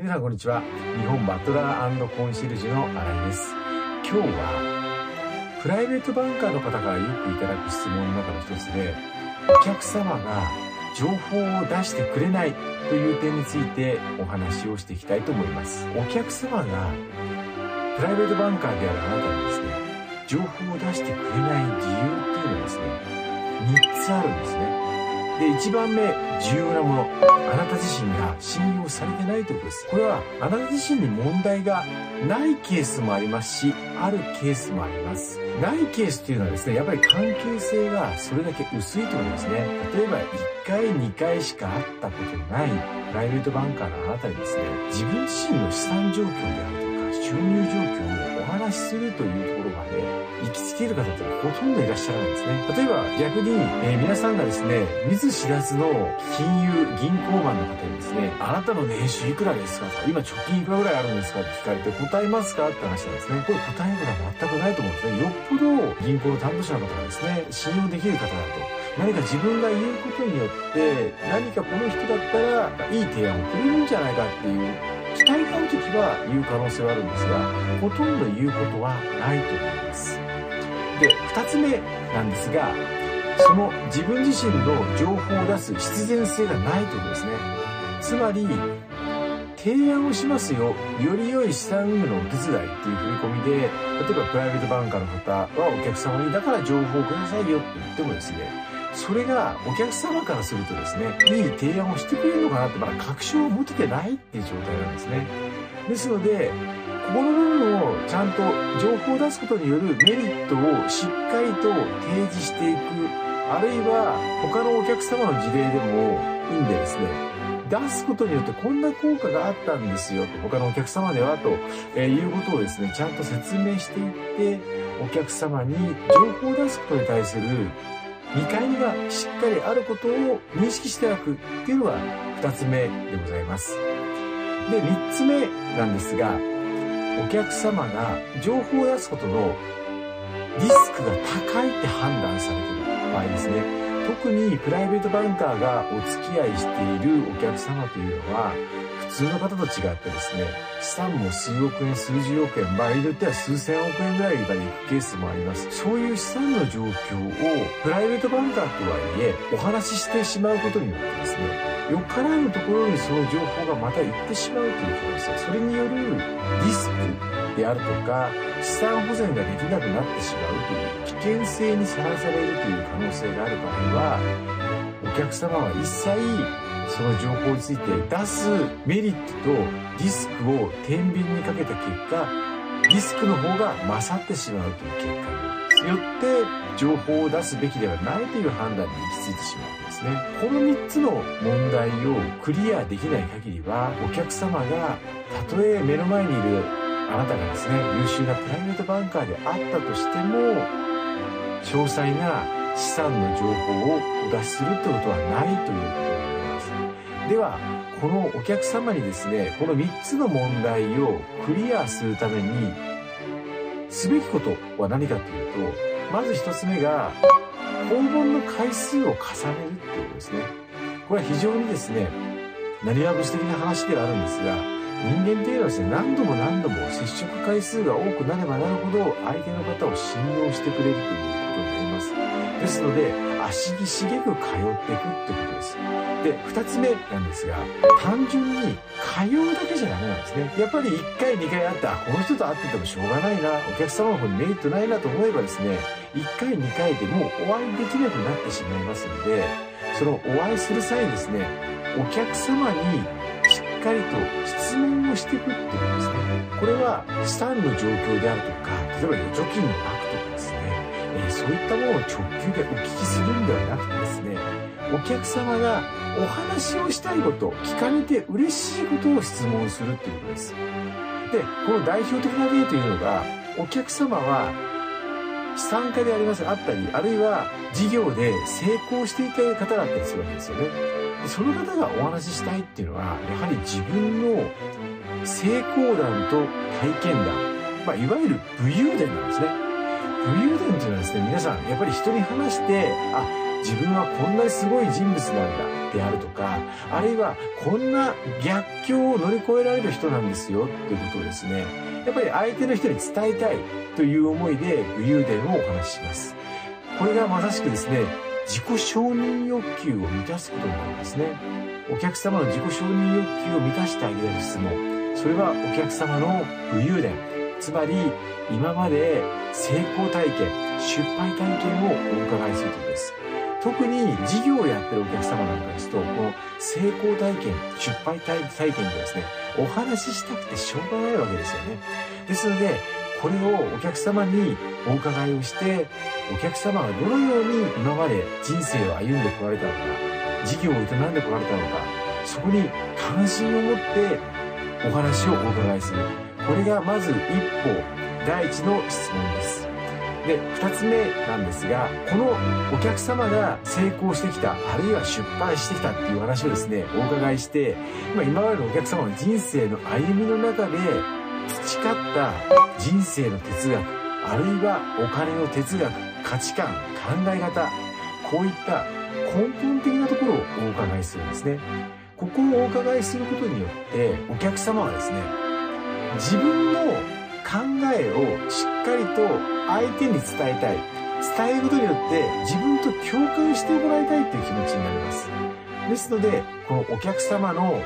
皆さんこんにちは。日本バトラーコンシェルジュの新井です。今日は、プライベートバンカーの方からよくいただく質問の中の一つで、お客様が情報を出してくれないという点についてお話をしていきたいと思います。お客様がプライベートバンカーであるあなたにですね、情報を出してくれない理由っていうのはですね、3つあるんですね。で、1番目、重要なもの。あなた自身が信用されてないということです。これは、あなた自身に問題がないケースもありますし、あるケースもあります。ないケースっていうのはですね、やっぱり関係性がそれだけ薄いということですね。例えば、1回、2回しか会ったことないプライベートバンカーのあなたにですね、自分自身の資産状況であるとか収入状況をお話しするというところまで行きつける方ってほとんどいらっしゃらないですね。例えば逆に、えー、皆さんがですね、見ず知らずの金融、銀行マンの方にですね、あなたの年収いくらですかと今貯金いくらぐらいあるんですかって聞かれて答えますかって話なんですね。これ答えることは全くないと思うんですね。よっぽど銀行の担当者の方がですね、信用できる方だと。何か自分が言うことによって何かこの人だったらいい提案をくれるんじゃないかっていう期待がある時は言う可能性はあるんですがほとんど言うことはないと思います。で2つ目なんですがその自分自身の情報を出す必然性がないということですね。つまり提案をしますよ。より良い資産運用のお手伝いっていう振り込みで例えばプライベートバンカーの方はお客様にだから情報をくださいよって言ってもですねそれがお客様からするとですね、いい提案をしてくれるのかなってまだ確証を持ててないっていう状態なんですね。ですので、ここの部分をちゃんと情報を出すことによるメリットをしっかりと提示していく、あるいは他のお客様の事例でもいいんでですね、出すことによってこんな効果があったんですよと、他のお客様ではと、え、いうことをですね、ちゃんと説明していって、お客様に情報を出すことに対する見返りがしっかりあることを認識していただくっていうのが2つ目でございます。で、3つ目なんですが、お客様が情報を出すことのリスクが高いって判断されている場合ですね。特にプライベートバンカーがお付き合いしているお客様というのは、普通の方と違ってですね、資産も数億円、数十億円、場合によっては数千億円ぐらいまで行くケースもあります。そういう資産の状況をプライベートバンカーとはいえ、お話ししてしまうことによってですね、よからぬところにその情報がまた行ってしまうということですよ。それによるリスクであるとか、資産保全ができなくなってしまうという危険性にさらされるという可能性がある場合は、お客様は一切その情報について出すメリットとリスクを天秤にかけた結果リスクの方が勝ってしまうという結果によって情報を出すべきではないという判断に行き着いてしまうわけですね。この3つの問題をクリアできない限りはお客様がたとえ目の前にいるあなたがですね優秀なプライベートバンカーであったとしても詳細な資産の情報をお出しするということはないということではこのお客様にですねこの3つの問題をクリアするためにすべきことは何かというとまず1つ目が訪問の回数を重ねるっていうことですね。これは非常にですね何わ物的な話ではあるんですが人間っていうのはですね何度も何度も接触回数が多くなればなるほど相手の方を信用してくれるということになります。ですので足しげく通っていくってことです。で2つ目なんですが単純に通うだけじゃダメなんですね。やっぱり1回2回会ったこの人と会っててもしょうがないなお客様の方にメリットないなと思えばですね1回2回でもうお会いできなくなってしまいますのでそのお会いする際にですねお客様にかりと質問をしていくっていうことですね。これは資産の状況であるとか例えば預貯金の額とかですね、えー、そういったものを直球でお聞きするんではなくてですねお客様がお話をしたいこと聞かれて嬉しいことを質問するっていうことです。でこの代表的な例というのがお客様は資産家でありますあったりあるいは事業で成功していた方だったりするわけですよね。でその方がお話ししたいっていうのはやはり自分の成功談と体験談、まあ、いわゆる武勇伝なんですね武勇伝っていうのはですね皆さんやっぱり人に話してあ自分はこんなにすごい人物なんだであるとか、あるいはこんな逆境を乗り越えられる人なんですよっていうことをですね、やっぱり相手の人に伝えたいという思いで武勇伝をお話しします。これがまさしくですね、自己承認欲求を満たすことになるんですね。お客様の自己承認欲求を満たしてあげる質問。それはお客様の武勇伝。つまり、今まで成功体験、失敗体験をお伺いすることです。特に事業をやってるお客様なんかですと、この成功体験、失敗体験がですね、お話ししたくてしょうがないわけですよね。ですので、これをお客様にお伺いをして、お客様がどのように今まで人生を歩んでこられたのか、事業を営んでこられたのか、そこに関心を持ってお話をお伺いする。これがまず一歩、第一の質問です。で、二つ目なんですが、このお客様が成功してきた、あるいは失敗してきたっていう話をですね、お伺いして、ま、今までのお客様の人生の歩みの中で培った人生の哲学、あるいはお金の哲学、価値観、考え方、こういった根本的なところをお伺いするんですね。ここをお伺いすることによって、お客様はですね、自分の考えをしっかりと相手に伝えたい。伝えることによって自分と共感してもらいたいっていう気持ちになります。ですので、このお客様の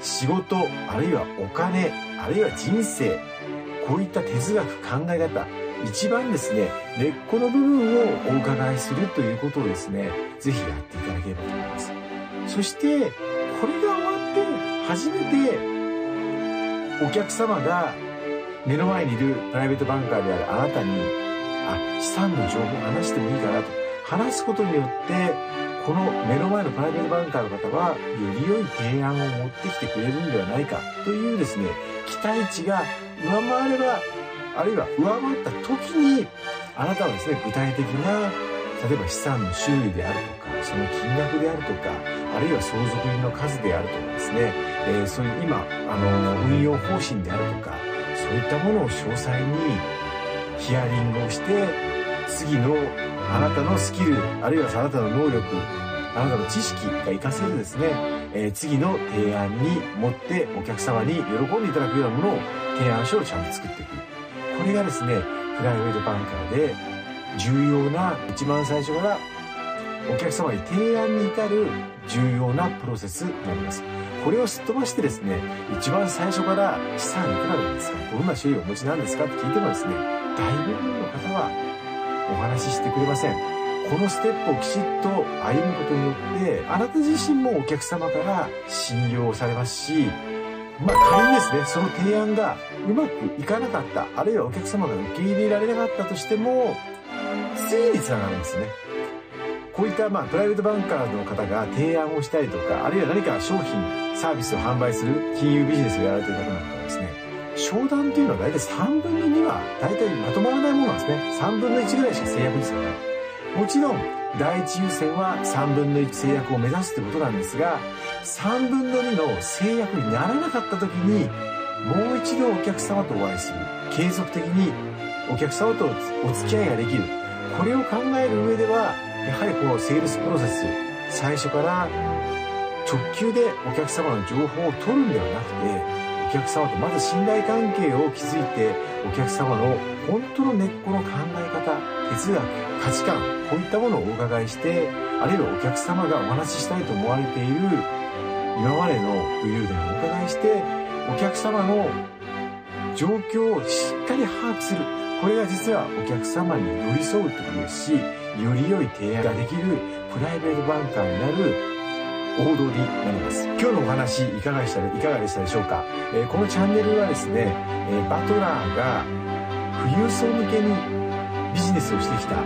仕事、あるいはお金、あるいは人生、こういった哲学、考え方、一番ですね、根っこの部分をお伺いするということをですね、ぜひやっていただければと思います。そして、これが終わって初めてお客様が目の前にいるプライベートバンカーであるあなたに、あ、資産の情報を話してもいいかなと話すことによって、この目の前のプライベートバンカーの方は、より良い提案を持ってきてくれるんではないかというですね、期待値が上回れば、あるいは上回った時に、あなたはですね、具体的な、例えば資産の種類であるとか、その金額であるとか、あるいは相続人の数であるとかですね、えー、そういう今、あの、運用方針であるとか、そういったものを詳細にヒアリングをして次のあなたのスキルあるいはあなたの能力あなたの知識が活かせるですね、えー、次の提案に持ってお客様に喜んでいただくようなものを提案書をちゃんと作っていくこれがですねプライベートバンカーで重要な一番最初からお客様に提案に至る重要なプロセスになります。これをすっ飛ばしてですね、一番最初から資産いくらなんですかどんな種類をお持ちなんですかって聞いてもですね、大部分の方はお話ししてくれません。このステップをきちっと歩むことによって、あなた自身もお客様から信用されますし、まあ仮にですね、その提案がうまくいかなかった、あるいはお客様が受け入れられなかったとしても、次につながるんですね。こういったまあプライベートバンカーの方が提案をしたりとか、あるいは何か商品、サービスを販売する金融ビジネスをやられている方なんかはですね、商談というのは大体3分の2は大体まとまらないものなんですね。3分の1ぐらいしか制約率がない。もちろん、第一優先は3分の1制約を目指すってことなんですが、3分の2の制約にならなかった時に、もう一度お客様とお会いする。継続的にお客様とお付き合いができる。これを考える上では、やはりこのセールスプロセス、最初から直球でお客様の情報を取るんではなくて、お客様とまず信頼関係を築いて、お客様の本当の根っこの考え方、哲学、価値観、こういったものをお伺いして、あるいはお客様がお話ししたいと思われている今までの武勇伝をお伺いして、お客様の状況をしっかり把握する。これが実はお客様に寄り添うってことですし、より良い提案ができるプライベートバンカーになる王道になります。今日のお話いかがでしたいかがでしたでしょうか、えー、このチャンネルはですね、えー、バトラーが富裕層向けにビジネスをしてきた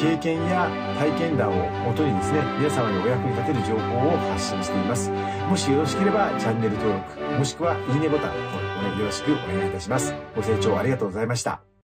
経験や体験談をもとにですね、皆様にお役に立てる情報を発信しています。もしよろしければチャンネル登録、もしくはいいねボタンをよろしくお願いいたします。ご清聴ありがとうございました。